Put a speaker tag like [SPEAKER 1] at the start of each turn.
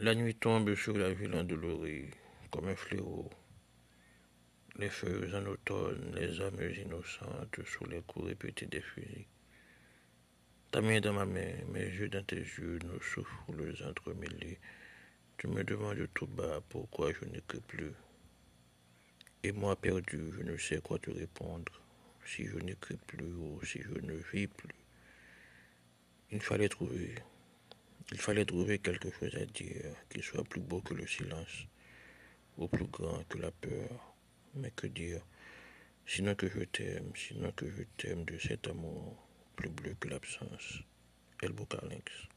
[SPEAKER 1] La nuit tombe sur la ville endolorie comme un fléau. Les feuilles en automne, les âmes innocentes sous les coups répétés des fusils. Ta main dans ma main, mes yeux dans tes yeux, nos souffles entremêlés. Tu me demandes tout bas pourquoi je n'écris plus. Et moi perdu, je ne sais quoi te répondre, si je n'écris plus ou si je ne vis plus. Il fallait trouver, il fallait trouver quelque chose à dire qui soit plus beau que le silence, ou plus grand que la peur. Mais que dire? Sinon que je t'aime, sinon que je t'aime de cet amour plus bleu que l'absence. El Bucalinx.